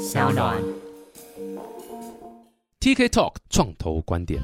小暖。TK Talk 创投观点。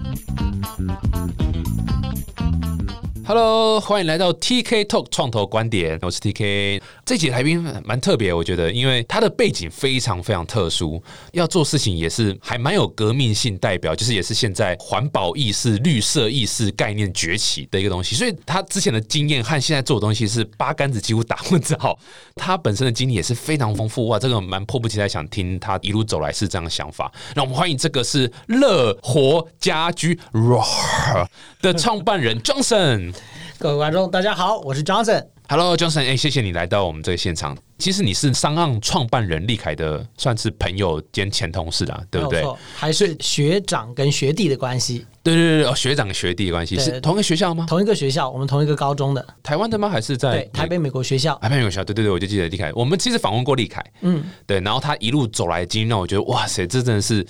Hello，欢迎来到 TK Talk 创投观点，我是 TK。这集来宾蛮特别，我觉得，因为他的背景非常非常特殊，要做事情也是还蛮有革命性代表，就是也是现在环保意识、绿色意识概念崛起的一个东西，所以他之前的经验和现在做的东西是八竿子几乎打混着。他本身的经历也是非常丰富哇，这个蛮迫不及待想听他一路走来是这样的想法。那我们欢迎这个是乐活家居 ROAR 的创办人 Johnson。各位观众，大家好，我是 Johnson。Hello Johnson，哎、谢谢你来到我们这个现场。其实你是商岸创办人立凯的，算是朋友兼前同事啦，对不对还是学长跟学弟的关系，对对对，哦，学长学弟的关系是同一个学校吗？同一个学校，我们同一个高中的，台湾的吗？还是在对，台北美国学校。台北有校？对对对，我就记得立凯。我们其实访问过立凯，嗯，对，然后他一路走来的经历让我觉得，哇塞，这真的是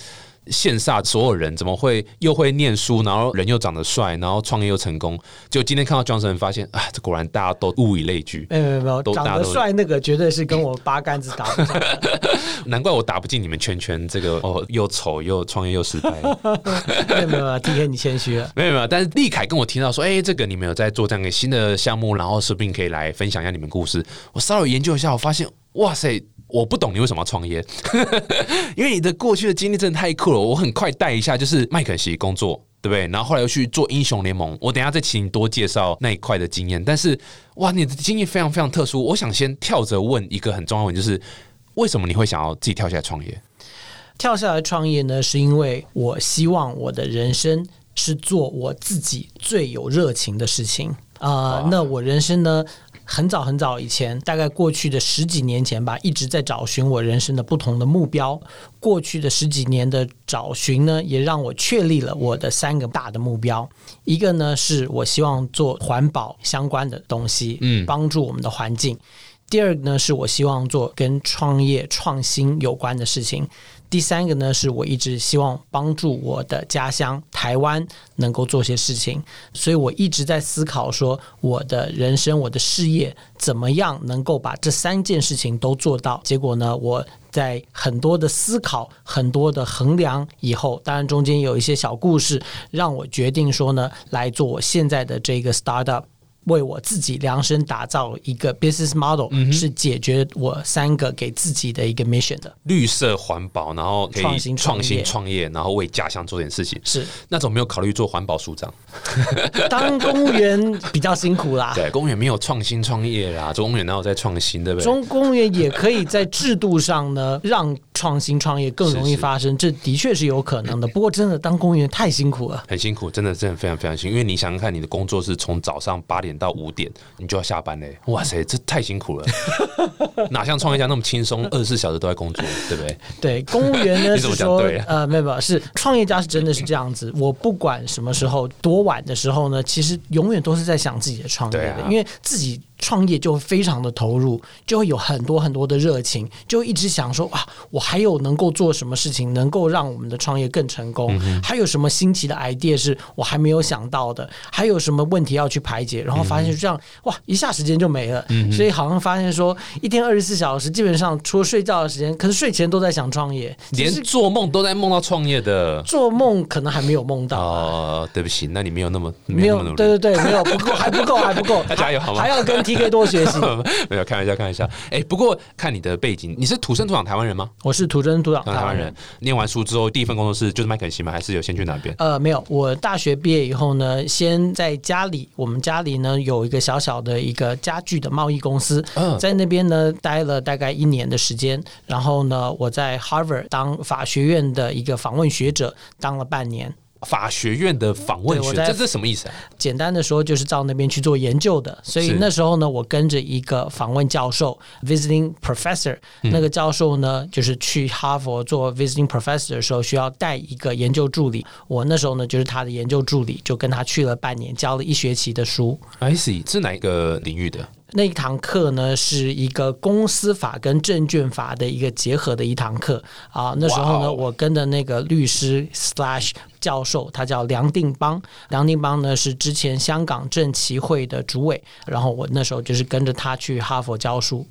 羡煞所有人，怎么会又会念书，然后人又长得帅，然后创业又成功？就今天看到 Johnson，发现啊，这果然大家都物以类聚，没有没有没有，长得帅那个绝对是跟我八竿子打不上。难怪我打不进你们圈圈。这个哦，又丑又创业又失败。没有没有没有，T K 你谦虚了。没有没有，但是立凯跟我提到说，哎、这个你们有在做这样一个新的项目，然后说不定可以来分享一下你们故事。我稍微研究一下，我发现，哇塞，我不懂你为什么要创业，因为你的过去的经历真的太酷了。我很快带一下，就是麦肯锡工作。对不对？然后后来又去做英雄联盟，我等一下再请你多介绍那一块的经验。但是，哇，你的经验非常非常特殊。我想先跳着问一个很重要的问题，就是为什么你会想要自己跳下来创业？跳下来创业呢，是因为我希望我的人生是做我自己最有热情的事情。呃，那我人生呢，很早很早以前，大概过去的十几年前吧，一直在找寻我人生的不同的目标。过去的十几年的找寻呢，也让我确立了我的三个大的目标。一个呢，是我希望做环保相关的东西，嗯帮助我们的环境。第二个呢，是我希望做跟创业创新有关的事情。第三个呢，是我一直希望帮助我的家乡台湾能够做些事情，所以我一直在思考说，我的人生、我的事业怎么样能够把这三件事情都做到。结果呢，我在很多的思考、很多的衡量以后，当然中间有一些小故事，让我决定说呢，来做我现在的这个 startup。为我自己量身打造一个 business model，、是解决我三个给自己的一个 mission 的。绿色环保，然后创新创创新业创业，然后为家乡做点事情。是那种没有考虑做环保署长？当公务员比较辛苦啦。对，公务员没有创新创业啦，中公务员哪有在创新，对不对？中公务员也可以在制度上呢，让创新创业更容易是是发生，这的确是有可能的。不过真的当公务员太辛苦了。很辛苦，真的真的非常非常辛苦。因为你想想看，你的工作是从早上八点到五点，你就要下班嘞。哇塞，这太辛苦了，哪像创业家那么轻松，二十四小时都在工作，对不对？对，公务员呢 你怎么是说讲对啊，呃，没有没有，是创业家是真的是这样子。我不管什么时候多晚的时候呢，其实永远都是在想自己的创业的，啊因为自己创业就会非常的投入，就会有很多很多的热情，就一直想说啊，我还有能够做什么事情能够让我们的创业更成功？嗯还有什么新奇的 idea 是我还没有想到的？还有什么问题要去排解？然后发现就这样，哇，一下时间就没了。嗯所以好像发现说，一天二十四小时，基本上除了睡觉的时间，可是睡前都在想创业，连做梦都在梦到创业的。做梦可能还没有梦到。哦，对不起，那你没有那么没有。对对对，没有不够，还不够，还不够，加油好吗还要跟 TK 多学习。没有开玩笑，开玩笑。哎，不过看你的背景，你是土生土长台湾人吗？我是土生土长台湾人。念完书之后，第一份工作是就是麦肯锡吗？还是有先去哪边？呃，没有，我大学毕业以后呢，先在家里，我们家里呢有一个小小的一个家具的贸易公司，嗯在那边呢待了大概一年的时间，然后呢，我在 Harvard 当法学院的一个访问学者，当了半年。法学院的访问学，这这什么意思啊？简单的说，就是到那边去做研究的。所以那时候呢，我跟着一个访问教授 （visiting professor），、那嗯个教授呢，就是去哈佛做 visiting professor 的时候，需要带一个研究助理。我那时候呢，就是他的研究助理，就跟他去了半年，教了一学期的书。I see，是哪一个领域的？那一堂课呢，是一个公司法跟证券法的一个结合的一堂课啊。那时候呢，我跟的那个律师 slash 教授，他叫梁定邦。梁定邦呢是之前香港证期会的主委，然后我那时候就是跟着他去哈佛教书。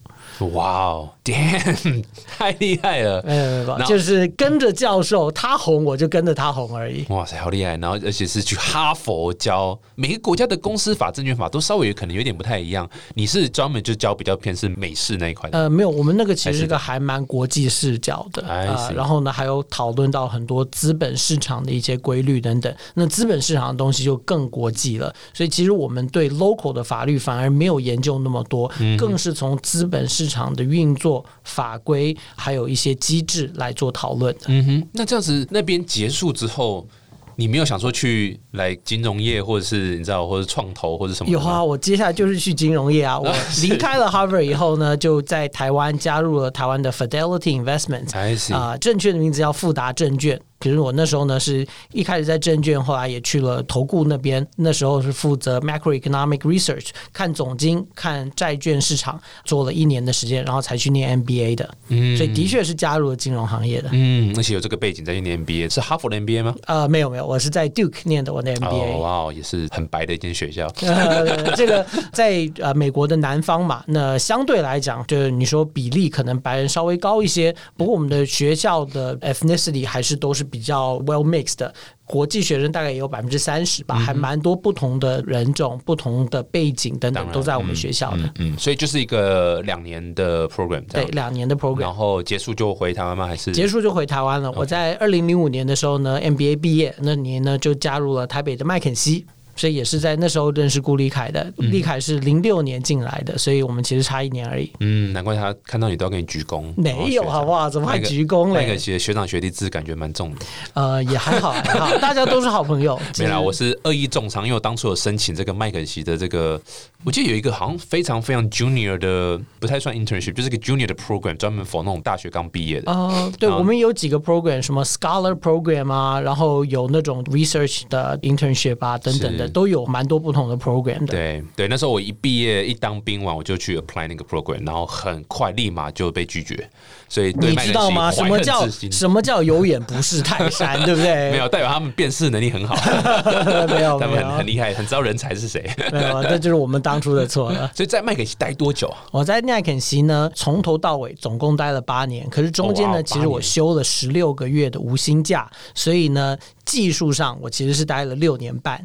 哇哦，damn，太厉害了！没有没有就是跟着教授，他红我就跟着他红而已。哇塞，好厉害！然后而且是去哈佛教，每个国家的公司法、证券法都稍微可能有点不太一样。你是专门就教比较偏是美式那一块的，呃，没有，我们那个其实是个还蛮国际视角的，啊呃然后呢，还有讨论到很多资本市场的一些规律等等。那资本市场的东西就更国际了，所以其实我们对 local 的法律反而没有研究那么多，嗯更是从资本市场的运作、法规还有一些机制来做讨论的。嗯哼，那这样子那边结束之后，你没有想说去来金融业，或者是你知道，或者创投或者什么？有啊，我接下来就是去金融业啊。我是离开了 Harvard 以后呢，就在台湾加入了台湾的 Fidelity Investment。啊、正确的名字叫富达证券。可是我那时候呢，是一开始在证券，后来也去了投顾那边。那时候是负责 macroeconomic research，看总经、看债券市场，做了一年的时间，然后才去念 MBA 的。嗯所以的确是加入了金融行业的。嗯，而且有这个背景再去念 MBA，是哈佛的 MBA 吗？呃，没有没有，我是在 Duke 念的我的 MBA。哦，哇哦，也是很白的一间学校。呃，这个在呃美国的南方嘛，那相对来讲，就是你说比例可能白人稍微高一些，不过我们的学校的 ethnicity 还是都是比较 well mixed 的。国际学生大概也有百分之三十吧，还蛮多不同的人种、不同的背景等等都在我们学校的。嗯嗯，所以就是一个两年的 program，对，两年的 program 然后结束就回台湾吗？还是结束就回台湾了。我在二零零五年的时候呢，MBA 毕业，那年呢就加入了台北的麦肯锡。所以也是在那时候认识顾立凯的，嗯立凯是零六年进来的，所以我们其实差一年而已。嗯，难怪他看到你都要给你鞠躬。没有好不好？怎么还鞠躬那个嘞？学学长学弟制感觉蛮重的。呃，也还好，还好，大家都是好朋友。没啦，我是恶意重伤，因为我当初有申请这个麦肯锡的这个，我记得有一个好像非常非常 junior 的，不太算 internship，就是个 junior 的 program，专门 for 那种大学刚毕业的。呃，对，我们有几个 program，什么 scholar program 啊，然后有那种 research 的 internship 啊，等等的，是都有蛮多不同的 program 的。对对，那时候我一毕业一当兵完，我就去 apply 那个 program，然后很快立马就被拒绝，所以对你知道吗？什么叫什么叫有眼不识泰山，对不对？没有，代表他们辨识能力很好，没有，他，们很很厉害，很知道人才是谁。没有，这就是我们当初的错了。所以在麦肯锡待多久？我在麦肯锡呢，从头到尾总共待了八年，可是中间呢，其实我休了十六个月的无薪假，所以呢，技术上我其实是待了六年半。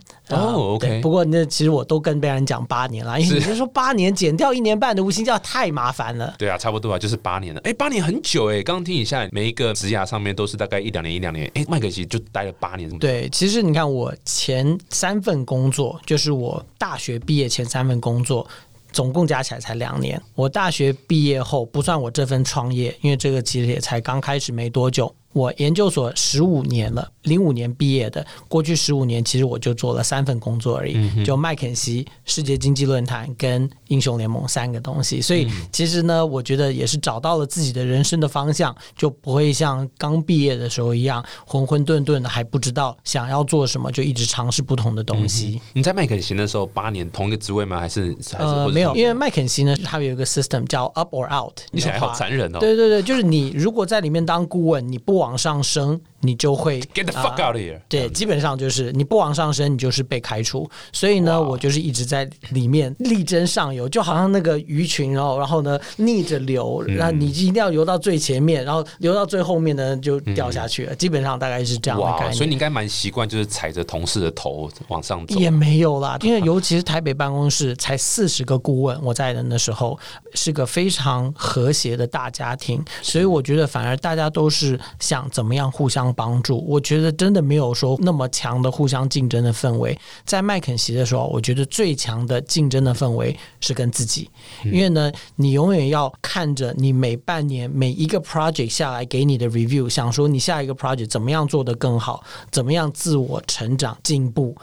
OK 不过那其实我都跟别人讲八年了，因为你是说八年减掉一年半的无薪假太麻烦了。对啊，差不多啊，就是八年了。哎，八年很久哎，刚刚听你下来，每一个职涯上面都是大概一两年一两年。哎，麦肯锡就待了八年。对，其实你看我前三份工作，就是我大学毕业前三份工作。总共加起来才两年。我大学毕业后不算我这份创业，因为这个其实也才刚开始没多久。我研究所十五年了，零五年毕业的，过去十五年其实我就做了三份工作而已，就麦肯锡、世界经济论坛跟英雄联盟三个东西。所以其实呢，我觉得也是找到了自己的人生的方向，就不会像刚毕业的时候一样混混沌沌的，还不知道想要做什么，就一直尝试不同的东西。你在麦肯锡的时候八年同一个职位吗？还是还是呃，没有，因为麦肯锡呢，它有一个 system 叫 up or out。你想来好残忍哦。对对对，就是你如果在里面当顾问，你不往上升，你就会 Get the 啊 fuck out of here！对，基本上就是你不往上升，你就是被开除。所以呢，我就是一直在里面力争上游，就好像那个鱼群，然后然后呢逆着流，嗯然后你一定要游到最前面，然后游到最后面呢就掉下去了。基本上大概是这样的概，念。所以你应该蛮习惯，就是踩着同事的头往上走。也没有啦，因为尤其是台北办公室才四十个顾问，我在的那时候是个非常和谐的大家庭，所以我觉得反而大家都是想怎么样互相帮助。我觉得真的没有说那么强的互相竞争的氛围。在麦肯锡的时候，我觉得最强的竞争的氛围是跟自己，因为呢，你永远要看着你每半年每一个 project 下来给你的 review，想说你下一个 project 怎么样做得更好，怎么样自我成长进步。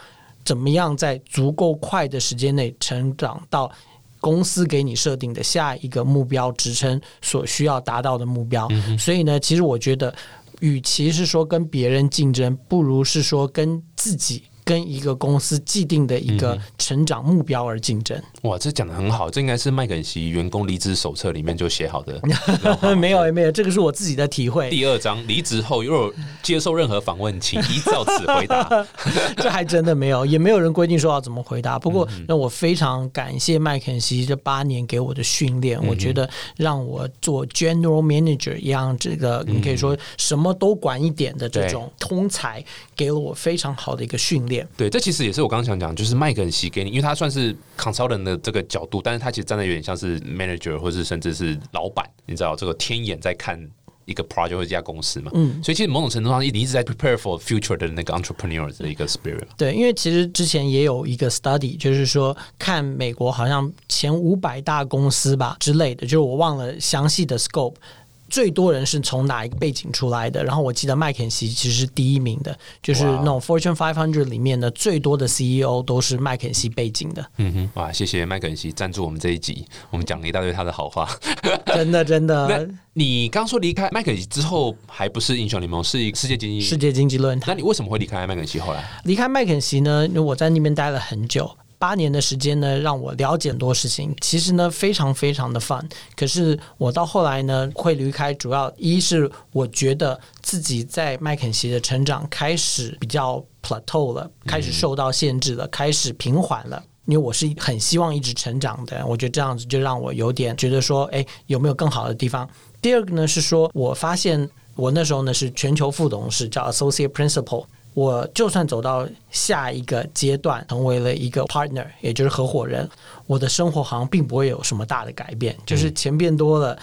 怎么样在足够快的时间内成长到公司给你设定的下一个目标职称所需要达到的目标。所以呢，其实我觉得，与其是说跟别人竞争，不如是说跟自己。跟一个公司既定的一个成长目标而竞争。哇，这讲的很好，这应该是麦肯锡员工离职手册里面就写好的。没有没有，这个是我自己的体会。第二章，离职后如果接受任何访问，请依照此回答。这还真的没有，也没有人规定说要怎么回答。不过，那我非常感谢麦肯锡这八年给我的训练，我觉得让我做 general manager 一样，这个你可以说什么都管一点的这种通才，给了我非常好的一个训练。对，这其实也是我刚刚想讲，就是麦肯锡给你，因为他算是 consultant 的这个角度，但是他其实站在有点像是 manager 或是甚至是老板，你知道这个天眼在看。一个 project 或一家公司嘛，嗯，所以其实某种程度上，你一直在 prepare for future 的那个 entrepreneur 的一个 spirit。对，因为其实之前也有一个 study，就是说看美国好像前五百大公司吧之类的，就是我忘了详细的 scope。最多人是从哪一个背景出来的？然后我记得麦肯锡其实是第一名的，就是那种 Fortune Five Hundred 里面的最多的 CEO 都是麦肯锡背景的。嗯哼，哇，谢谢麦肯锡赞助我们这一集，我们讲了一大堆他的好话。真的，真的。你刚说离开麦肯锡之后，还不是英雄联盟，是一世界经济世界经济论坛。那你为什么会离开麦肯锡？后来离开麦肯锡呢？因为我在那边待了很久。八年的时间呢，让我了解很多事情。其实呢，非常非常的 fun。可是我到后来呢，会离开，主要一是我觉得自己在麦肯锡的成长开始比较 plateau 了，开始受到限制了，开始平缓了。因为我是很希望一直成长的，我觉得这样子就让我有点觉得说，哎，有没有更好的地方？第二个呢是说，我发现我那时候呢是全球副董事，叫 associate principal。我就算走到下一个阶段，成为了一个 partner，也就是合伙人，我的生活好像并不会有什么大的改变，就是钱变多了，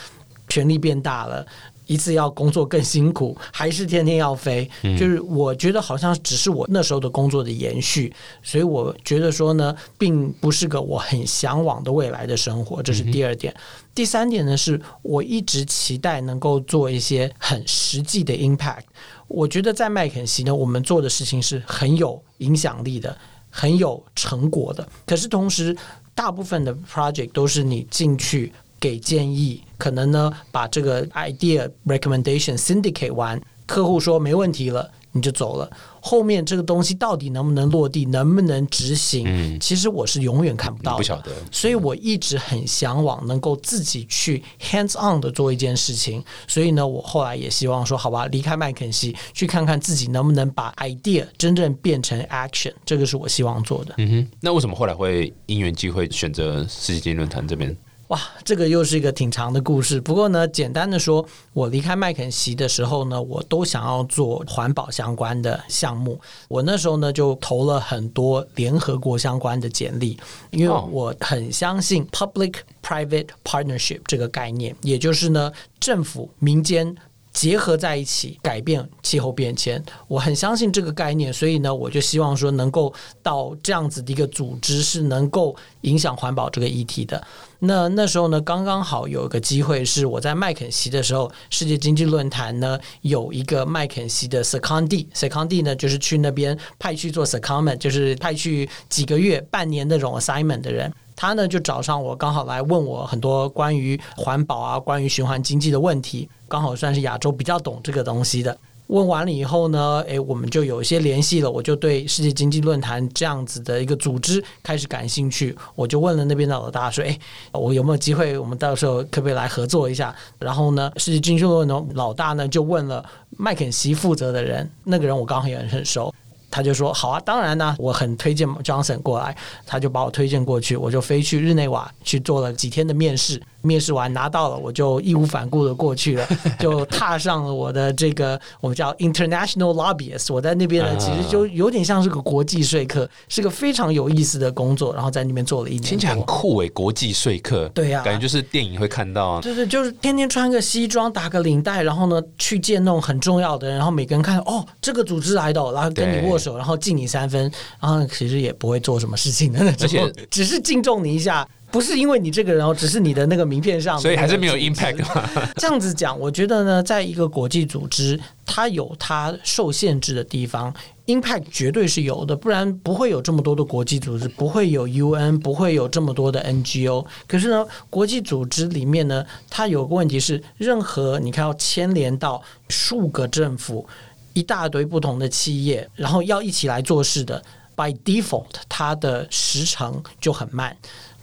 权力变大了。一次要工作更辛苦，还是天天要飞？就是我觉得好像只是我那时候的工作的延续，所以我觉得说呢，并不是个我很向往的未来的生活。这是第二点。第三点呢，是我一直期待能够做一些很实际的 impact。我觉得在麦肯锡呢，我们做的事情是很有影响力的，很有成果的。可是同时，大部分的 project 都是你进去。给建议，可能呢把这个 idea recommendation syndicate 完，客户说没问题了，你就走了。后面这个东西到底能不能落地，能不能执行，嗯，其实我是永远看不到，不晓得。所以我一直很向往能够自己去 hands on 的做一件事情。所以呢，我后来也希望说，好吧，离开麦肯锡，去看看自己能不能把 idea 真正变成 action。这个是我希望做的。嗯哼，那为什么后来会因缘机会选择世界经济论坛这边？哇，这个又是一个挺长的故事。不过呢，简单的说，我离开麦肯锡的时候呢，我都想要做环保相关的项目。我那时候呢，就投了很多联合国相关的简历，因为我很相信 public-private partnership 这个概念，也就是呢，政府、民间。结合在一起改变气候变迁，我很相信这个概念，所以呢，我就希望说能够到这样子的一个组织是能够影响环保这个议题的。那那时候呢，刚刚好有一个机会是我在麦肯锡的时候，世界经济论坛呢有一个麦肯锡的 secondee，secondee 呢就是去那边派去做 second，就是派去几个月、半年那种 assignment 的人。他呢就找上我，刚好来问我很多关于环保啊、关于循环经济的问题，刚好算是亚洲比较懂这个东西的。问完了以后呢，诶，我们就有一些联系了。我就对世界经济论坛这样子的一个组织开始感兴趣。我就问了那边的老大说：“诶，我有没有机会？我们到时候可不可以来合作一下？”然后呢，世界经济论坛老大呢就问了麦肯锡负责的人，那个人我刚好也很熟。他就说好啊，当然呢，我很推荐 Johnson 过来，他就把我推荐过去，我就飞去日内瓦去做了几天的面试。面试完拿到了，我就义无反顾的过去了，就踏上了我的这个我们叫 international lobbyist。我在那边呢，其实就有点像是个国际说客，是个非常有意思的工作。然后在那边做了一年，听起来很酷诶，国际说客。对呀，感觉就是电影会看到，啊对对，就是天天穿个西装，打个领带，然后呢去见那种很重要的人，然后每个人看哦，这个组织来的，然后跟你握手，然后敬你三分，然后其实也不会做什么事情的，而且只是敬重你一下。不是因为你这个人哦，只是你的那个名片上，所以还是没有 impact。这样子讲，我觉得呢，在一个国际组织，它有它受限制的地方，impact 绝对是有的，不然不会有这么多的国际组织，不会有 UN，不会有这么多的 NGO。可是呢，国际组织里面呢，它有个问题是，任何你看要牵连到数个政府、一大堆不同的企业，然后要一起来做事的。by default 它的时长就很慢。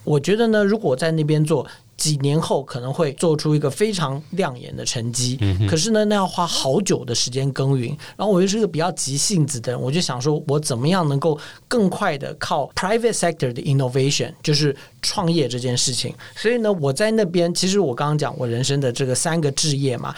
我觉得呢，如果在那边做。几年后可能会做出一个非常亮眼的成绩，可是呢，那要花好久的时间耕耘。然后我又是一个比较急性子的人，我就想说，我怎么样能够更快的靠 private sector 的 innovation，就是创业这件事情。所以呢，我在那边，其实我刚刚讲我人生的这个三个置业嘛，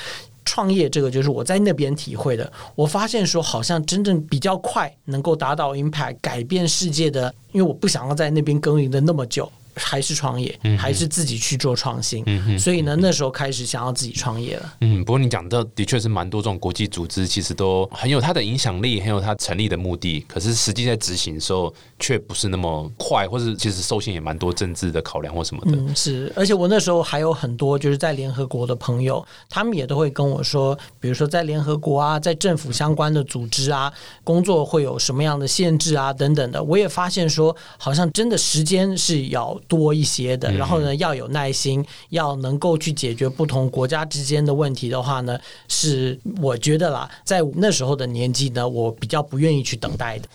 创业这个就是我在那边体会的。我发现说，好像真正比较快能够达到 impact 改变世界的，因为我不想要在那边耕耘的那么久。还是创业，还是自己去做创新。所以呢，那时候开始想要自己创业了。嗯，不过你讲的的确是蛮多这种国际组织，其实都很有它的影响力，很有它成立的目的。可是实际在执行的时候，却不是那么快，或者其实受限也蛮多政治的考量或什么的。嗯，是。而且我那时候还有很多就是在联合国的朋友，他们也都会跟我说，比如说在联合国啊，在政府相关的组织啊，工作会有什么样的限制啊等等的。我也发现说，好像真的时间是要。多一些的，然后呢，要有耐心，要能够去解决不同国家之间的问题的话呢，是我觉得啦，在那时候的年纪呢，我比较不愿意去等待的。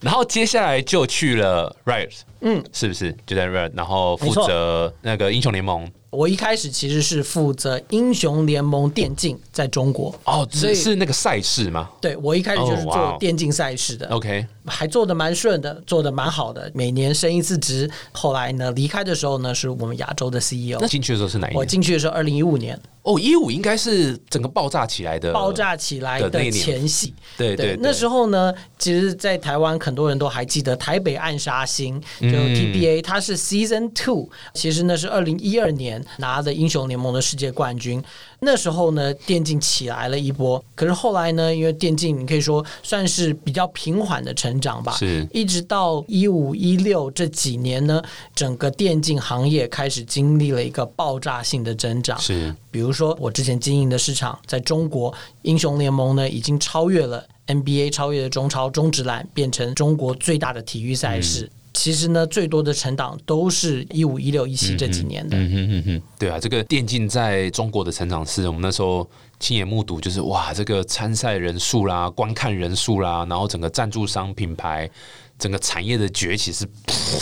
然后接下来就去了 Riot，嗯，是不是就在 Riot，然后负责那个英雄联盟。我一开始其实是负责英雄联盟电竞在中国哦，是是那个赛事吗？对，我一开始就是做电竞赛事的。OK，还做的蛮顺的，做的蛮好的，每年升一次职。后来呢，离开的时候呢，是我们亚洲的 CEO。那进去的时候是哪一年？我进去的时候，二零一五年。哦，一五应该是整个爆炸起来的，爆炸起来的前夕。对对，那时候呢，其实，在台湾很多人都还记得台北暗杀星，就 TBA，它是 Season Two。其实那是二零一二年拿的英雄联盟的世界冠军。那时候呢，电竞起来了一波。可是后来呢，因为电竞你可以说算是比较平缓的成长吧，是一直到一五一六这几年呢，整个电竞行业开始经历了一个爆炸性的增长。是，比如说我之前经营的市场，在中国英雄联盟呢，已经超越了 NBA，超越了中超、中职篮，变成中国最大的体育赛事。其实呢，最多的成长都是一五一六一七这几年的。嗯嗯嗯嗯，对啊，这个电竞在中国的成长是我们那时候亲眼目睹，就是哇，这个参赛人数啦、观看人数啦，然后整个赞助商品牌。整个产业的崛起是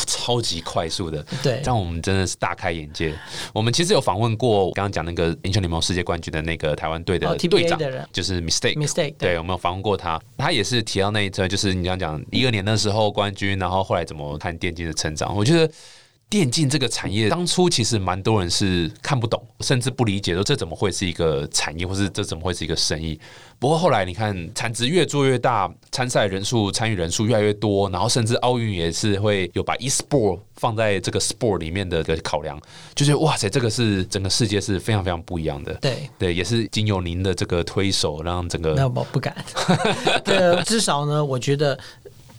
超级快速的，对，让我们真的是大开眼界。我们其实有访问过刚刚讲那个英雄联盟世界冠军的那个台湾队的队长，就是 Mistake，Mistake，对，我们有访问过他，他也是提到那一则，就是你刚刚讲一二年的时候冠军，然后后来怎么看电竞的成长，我觉得。电竞这个产业当初其实蛮多人是看不懂，甚至不理解，说这怎么会是一个产业，或是这怎么会是一个生意？不过后来你看，产值越做越大，参赛人数、参与人数越来越多，然后甚至奥运也是会有把 e-sport 放在这个 sport 里面的个考量，就觉得哇塞，这个是整个世界是非常非常不一样的。对对，也是经由您的这个推手，让整个那我不敢。对，至少呢，我觉得。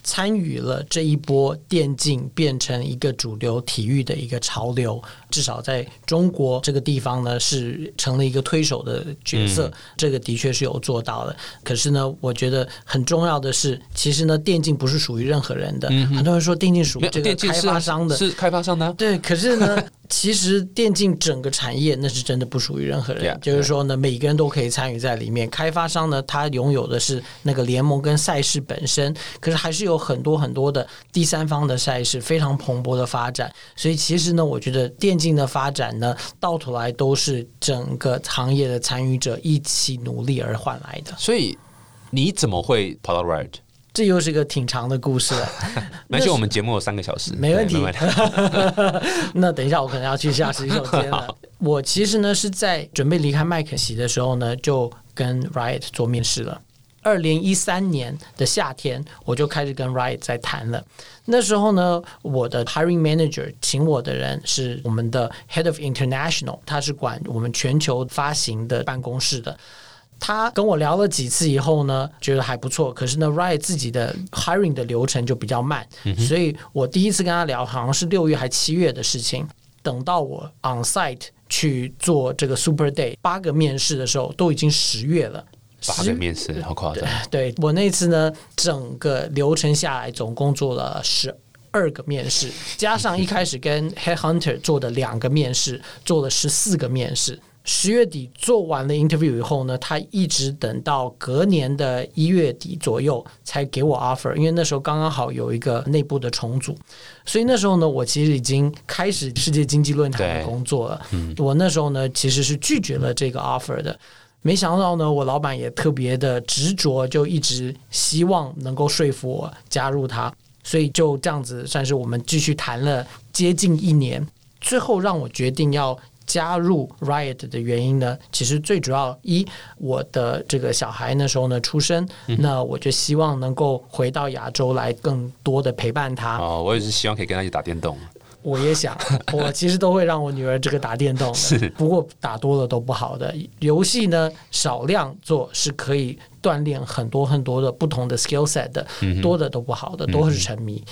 参与了这一波电竞变成一个主流体育的一个潮流，至少在中国这个地方呢，是成了一个推手的角色。这个的确是有做到的。可是呢，我觉得很重要的是，其实呢，电竞不是属于任何人的。很多人说电竞属于这个开发商的，是开发商的。对，可是呢。其实电竞整个产业那是真的不属于任何人，就是说呢，每个人都可以参与在里面。开发商呢，他拥有的是那个联盟跟赛事本身，可是还是有很多很多的第三方的赛事非常蓬勃的发展。所以其实呢，我觉得电竞的发展呢，到头来都是整个行业的参与者一起努力而换来的。所以你怎么会跑到 Riot？这又是一个挺长的故事了。而且我们节目有三个小时，没问题。那等一下，我可能要去下洗手间了。我其实呢是在准备离开麦肯锡的时候呢，就跟 Riot 做面试了。二零一三年的夏天，我就开始跟 Riot 在谈了。那时候呢，我的 Hiring Manager 请我的人是我们的 Head of International，他是管我们全球发行的办公室的。他跟我聊了几次以后呢，觉得还不错。可是呢，Riot 自己的 hiring 的流程就比较慢，所以我第一次跟他聊，好像是六月还七月的事情。等到我 on site 去做这个 Super Day 八个面试的时候，都已经十月了。八个面试，好夸张！对我那次呢，整个流程下来，总共做了十二个面试，加上一开始跟 Head Hunter 做的两个面试，做了十四个面试。十月底做完了 interview 以后呢，他一直等到隔年的一月底左右才给我 offer，因为那时候刚刚好有一个内部的重组，所以那时候呢，我其实已经开始世界经济论坛的工作了。我那时候呢，其实是拒绝了这个 offer 的。没想到呢，我老板也特别的执着，就一直希望能够说服我加入他，所以就这样子算是我们继续谈了接近一年，最后让我决定要。加入 Riot 的原因呢，其实最主要一，我的这个小孩那时候呢出生，那我就希望能够回到亚洲来，更多的陪伴他。哦，我也是希望可以跟他一起打电动。我也想，我其实都会让我女儿这个打电动的，不过打多了都不好的。游戏呢，少量做是可以锻炼很多很多的不同的 skill set 的，多的都不好的，都是沉迷。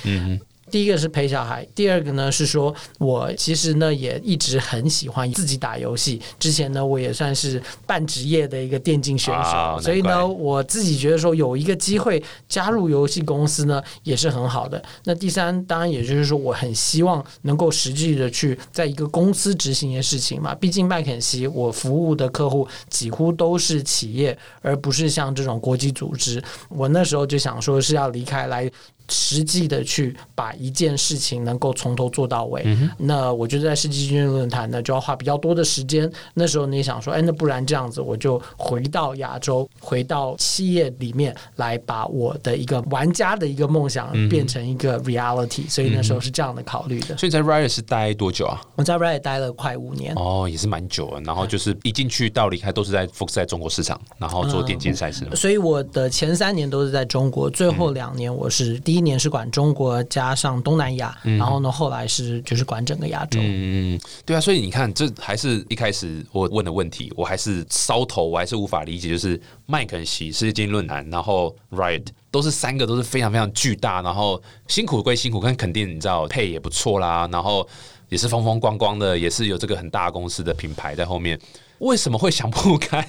第一个是陪小孩，第二个呢是说，我其实呢也一直很喜欢自己打游戏。之前呢，我也算是半职业的一个电竞选手，所以呢，我自己觉得说有一个机会加入游戏公司呢，也是很好的。那第三，当然也就是说，我很希望能够实际的去在一个公司执行一些事情嘛。毕竟麦肯锡我服务的客户几乎都是企业，而不是像这种国际组织。我那时候就想说是要离开来。实际的去把一件事情能够从头做到尾，那我觉得在世纪军论坛呢就要花比较多的时间。那时候你想说，哎，那不然这样子，我就回到亚洲，回到企业里面来，把我的一个玩家的一个梦想变成一个 reality。所以那时候是这样的考虑的。所以在 Riot 是待多久啊？我在 Riot 待了快五年。哦，也是蛮久了。然后就是一进去到离开都是在 focus 在中国市场，然后做电竞赛事。所以我的前三年都是在中国，最后两年我是第。第一年是管中国加上东南亚，然后呢，后来是就是管整个亚洲。嗯，对啊，所以你看，这还是一开始我问的问题，我还是烧头，我还是无法理解，就是麦肯锡世界经济论坛，然后 Riot 都是三个都是非常非常巨大，然后辛苦归辛苦，但肯定你知道配也不错啦，然后也是风风光光的，也是有这个很大公司的品牌在后面。为什么会想不开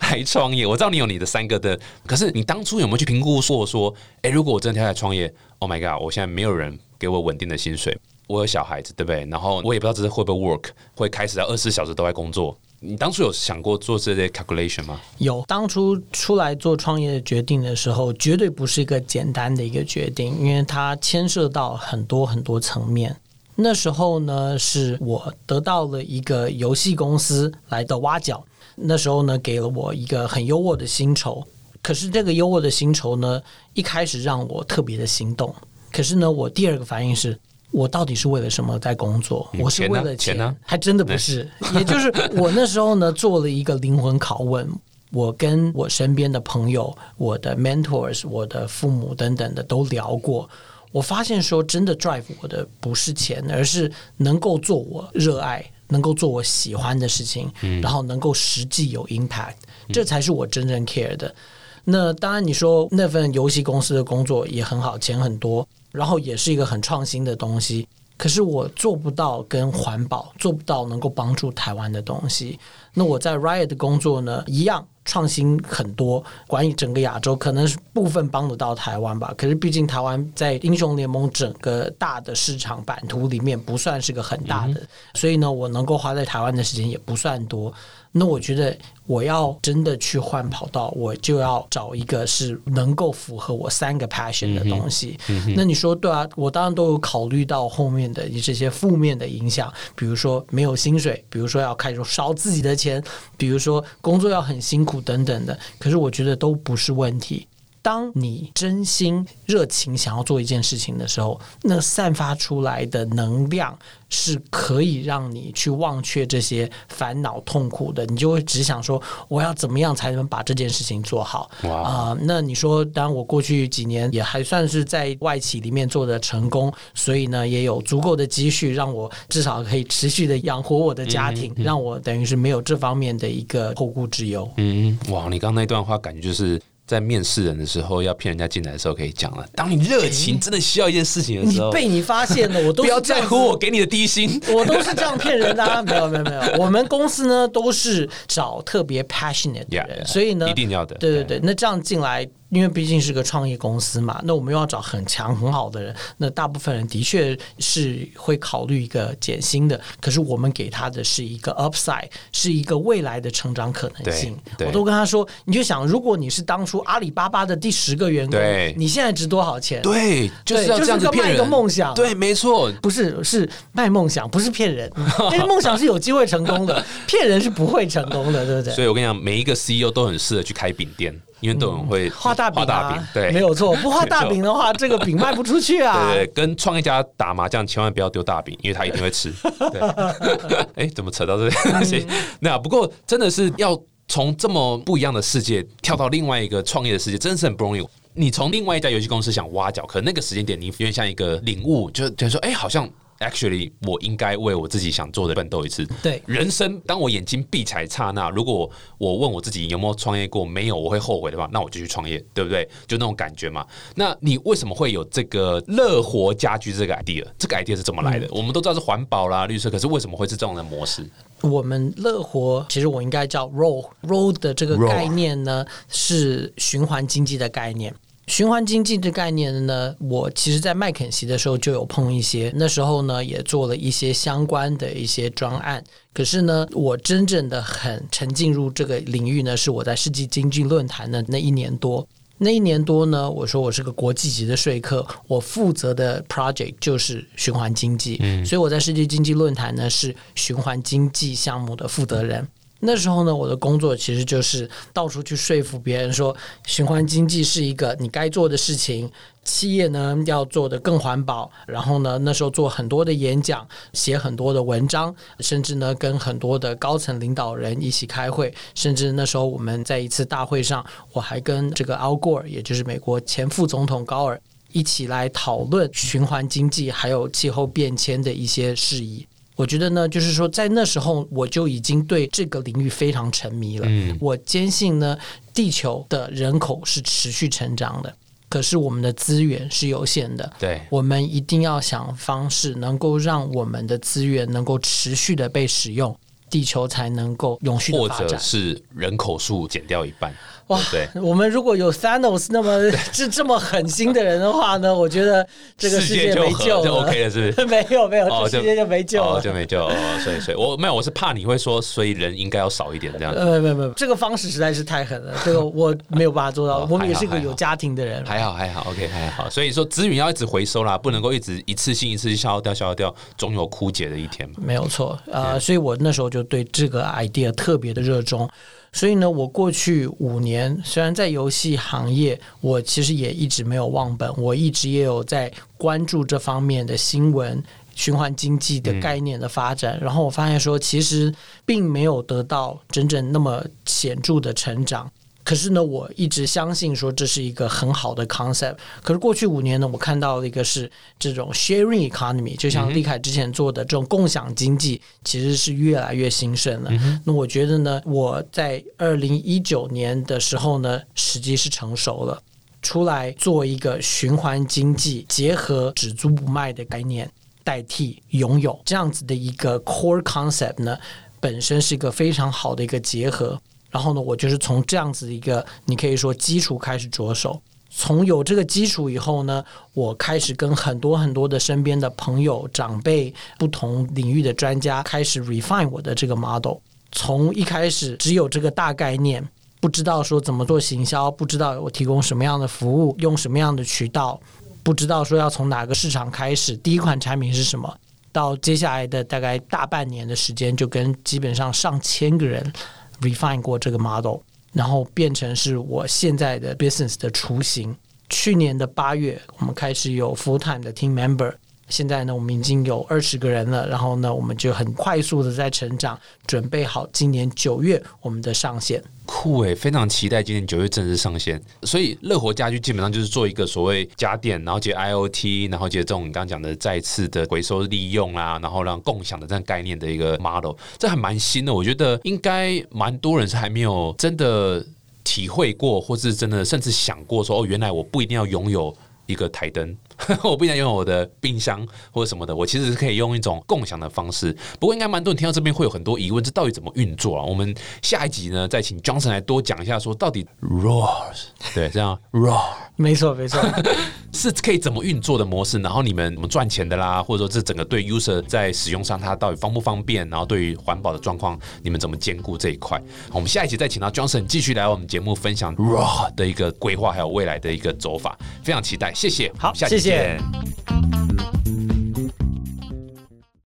来创业？我知道你有你的三个的，可是你当初有没有去评估过说，哎，如果我真的跳来创业，Oh my god，我现在没有人给我稳定的薪水，我有小孩子，对不对？然后我也不知道这是会不会 work，会开始在二十四小时都在工作。你当初有想过做这些 calculation 吗？有，当初出来做创业的决定的时候，绝对不是一个简单的一个决定，因为它牵涉到很多很多层面。那时候呢，是我得到了一个游戏公司来的挖角。那时候呢，给了我一个很优渥的薪酬。可是这个优渥的薪酬呢，一开始让我特别的心动。可是呢，我第二个反应是，我到底是为了什么在工作？我是为了钱呢？还真的不是。也就是我那时候呢，做了一个灵魂拷问。我跟我身边的朋友、我的 mentors、我的父母等等的都聊过。我发现说，真的 drive 我的不是钱，而是能够做我热爱、能够做我喜欢的事情，然后能够实际有 impact，这才是我真正 care 的。那当然，你说那份游戏公司的工作也很好，钱很多，然后也是一个很创新的东西。可是我做不到跟环保，做不到能够帮助台湾的东西。那我在 Riot 的工作呢，一样。创新很多，管理整个亚洲，可能是部分帮得到台湾吧。可是毕竟台湾在英雄联盟整个大的市场版图里面不算是个很大的，所以呢，我能够花在台湾的时间也不算多。那我觉得我要真的去换跑道，我就要找一个是能够符合我三个 passion 的东西。那你说对啊？我当然都有考虑到后面的这些负面的影响，比如说没有薪水，比如说要开始烧自己的钱，比如说工作要很辛苦等等的。可是我觉得都不是问题。当你真心热情想要做一件事情的时候，那散发出来的能量是可以让你去忘却这些烦恼痛苦的。你就会只想说，我要怎么样才能把这件事情做好啊？那你说，当然我过去几年也还算是在外企里面做的成功，所以呢，也有足够的积蓄，让我至少可以持续的养活我的家庭，让我等于是没有这方面的一个后顾之忧。嗯，哇，你刚刚那段话感觉就是。在面试人的时候，要骗人家进来的时候，可以讲了。当你热情真的需要一件事情的时候，被你发现了，我都不要在乎我给你的低薪，我都是这样骗人的。啊 没有没有没有，我们公司呢都是找特别 passionate 的人，所以呢一定要的。对对对，那这样进来。因为毕竟是个创业公司嘛，那我们又要找很强很好的人，那大部分人的确是会考虑一个减薪的，可是我们给他的是一个 upside，是一个未来的成长可能性。对对我都跟他说，你就想，如果你是当初阿里巴巴的第十个员工，你现在值多少钱？对，就是要就是这样子骗人个卖一个梦想对，没错，不是，是卖梦想，不是骗人。因 为梦想是有机会成功的，骗人是不会成功的，对不对？所以我跟你讲，每一个 CEO 都很适合去开饼店，因为都很会画大饼、啊，画大饼，对，没有错。不画大饼的话，这个饼卖不出去啊。对对，跟创业家打麻将，千万不要丢大饼，因为他一定会吃。对，哎，怎么扯到这里？行，那不过真的是要从这么不一样的世界跳到另外一个创业的世界，真的是很不容易。你从另外一家游戏公司想挖角，可那个时间点你有点像一个领悟，就就说，哎，好像。Actually，我应该为我自己想做的奋斗一次。对，人生当我眼睛闭起来刹那，如果我问我自己有没有创业过，没有，我会后悔的话，那我就去创业，对不对？就那种感觉嘛。那你为什么会有这个乐活家居这个 idea？这个 idea 是怎么来的？我们都知道是环保啦、绿色，可是为什么会是这种的模式？我们乐活其实我应该叫 roll roll 的这个概念呢，是循环经济的概念。循环经济这概念呢，我其实在麦肯锡的时候就有碰一些，那时候呢也做了一些相关的一些专案。可是呢，我真正的很沉浸入这个领域呢，是我在世纪经济论坛的那一年多。那一年多呢，我说我是个国际级的说客，我负责的 project 就是循环经济，所以我在世界经济论坛呢是循环经济项目的负责人。那时候呢，我的工作其实就是到处去说服别人说，循环经济是一个你该做的事情，企业呢要做的更环保。然后呢，那时候做很多的演讲，写很多的文章，甚至呢跟很多的高层领导人一起开会。甚至那时候我们在一次大会上，我还跟这个 Al Gore，也就是美国前副总统高尔一起来讨论循环经济还有气候变迁的一些事宜。我觉得呢，就是说，在那时候我就已经对这个领域非常沉迷了。嗯，我坚信呢，地球的人口是持续成长的，可是我们的资源是有限的。对，我们一定要想方式，能够让我们的资源能够持续的被使用，地球才能够永续的发展。或者是人口数减掉一半。哇，对，我们如果有 Thanos 那么是 这么狠心的人的话呢，我觉得这个世界没救了就 OK 了，是不是？没有没有，这世界就没救了，就没救。哦，所以所以，我没有，我是怕你会说，所以人应该要少一点这样。呃，没有没有，这个方式实在是太狠了，这个我没有办法做到。我们也是个有家庭的人，还好还好，OK 还好。所以说资源要一直回收啦，不能够一直一次性一次性消耗掉消耗掉，总有枯竭的一天嘛。没有错，呃，所以我那时候就对这个 idea 特别的热衷。所以呢，我过去五年虽然在游戏行业，我其实也一直没有忘本，我一直也有在关注这方面的新闻、循环经济的概念的发展。然后我发现说，其实并没有得到真正那么显著的成长。可是呢，我一直相信说这是一个很好的 concept。可是过去五年呢，我看到的一个是这种 sharing economy，就像立凯之前做的这种共享经济，其实是越来越兴盛了。那我觉得呢，我在二零一九年的时候呢，时机是成熟了，出来做一个循环经济，结合只租不卖的概念，代替拥有这样子的一个 core concept 呢，本身是一个非常好的一个结合。然后呢，我就是从这样子一个，你可以说基础开始着手。从有这个基础以后呢，我开始跟很多很多的身边的朋友、长辈、不同领域的专家开始 refine 我的这个 model。从一开始只有这个大概念，不知道说怎么做行销，不知道我提供什么样的服务，用什么样的渠道，不知道说要从哪个市场开始，第一款产品是什么，到接下来的大概大半年的时间，就跟基本上上千个人。Refine 过这个 model，然后变成是我现在的 business 的雏形。去年的八月，我们开始有 full time 的 team member。现在呢，我们已经有二十个人了，然后呢，我们就很快速的在成长，准备好今年九月我们的上线。酷诶，非常期待今年九月正式上线。所以乐活家居基本上就是做一个所谓家电，然后接 IOT，然后接这种你刚刚讲的再次的回收利用啊，然后让共享的这样概念的一个 model，这还蛮新的。我觉得应该蛮多人是还没有真的体会过，或是真的甚至想过说哦，原来我不一定要拥有。一个台灯，我不一定拥有我的冰箱或者什么的，我其实是可以用一种共享的方式。不过应该蛮多人听到这边会有很多疑问，这到底怎么运作啊？我们下一集呢再请 Johnson 来多讲一下，说到底 RAW 对这样 RAW 没错没错，是可以怎么运作的模式，然后你们怎么赚钱的啦，或者说这整个对 user 在使用上它到底方不方便，然后对于环保的状况你们怎么兼顾这一块？我们下一集再请到 Johnson 继续来我们节目分享 RAW 的一个规划还有未来的一个走法，非常期待，谢谢，好下期谢谢见。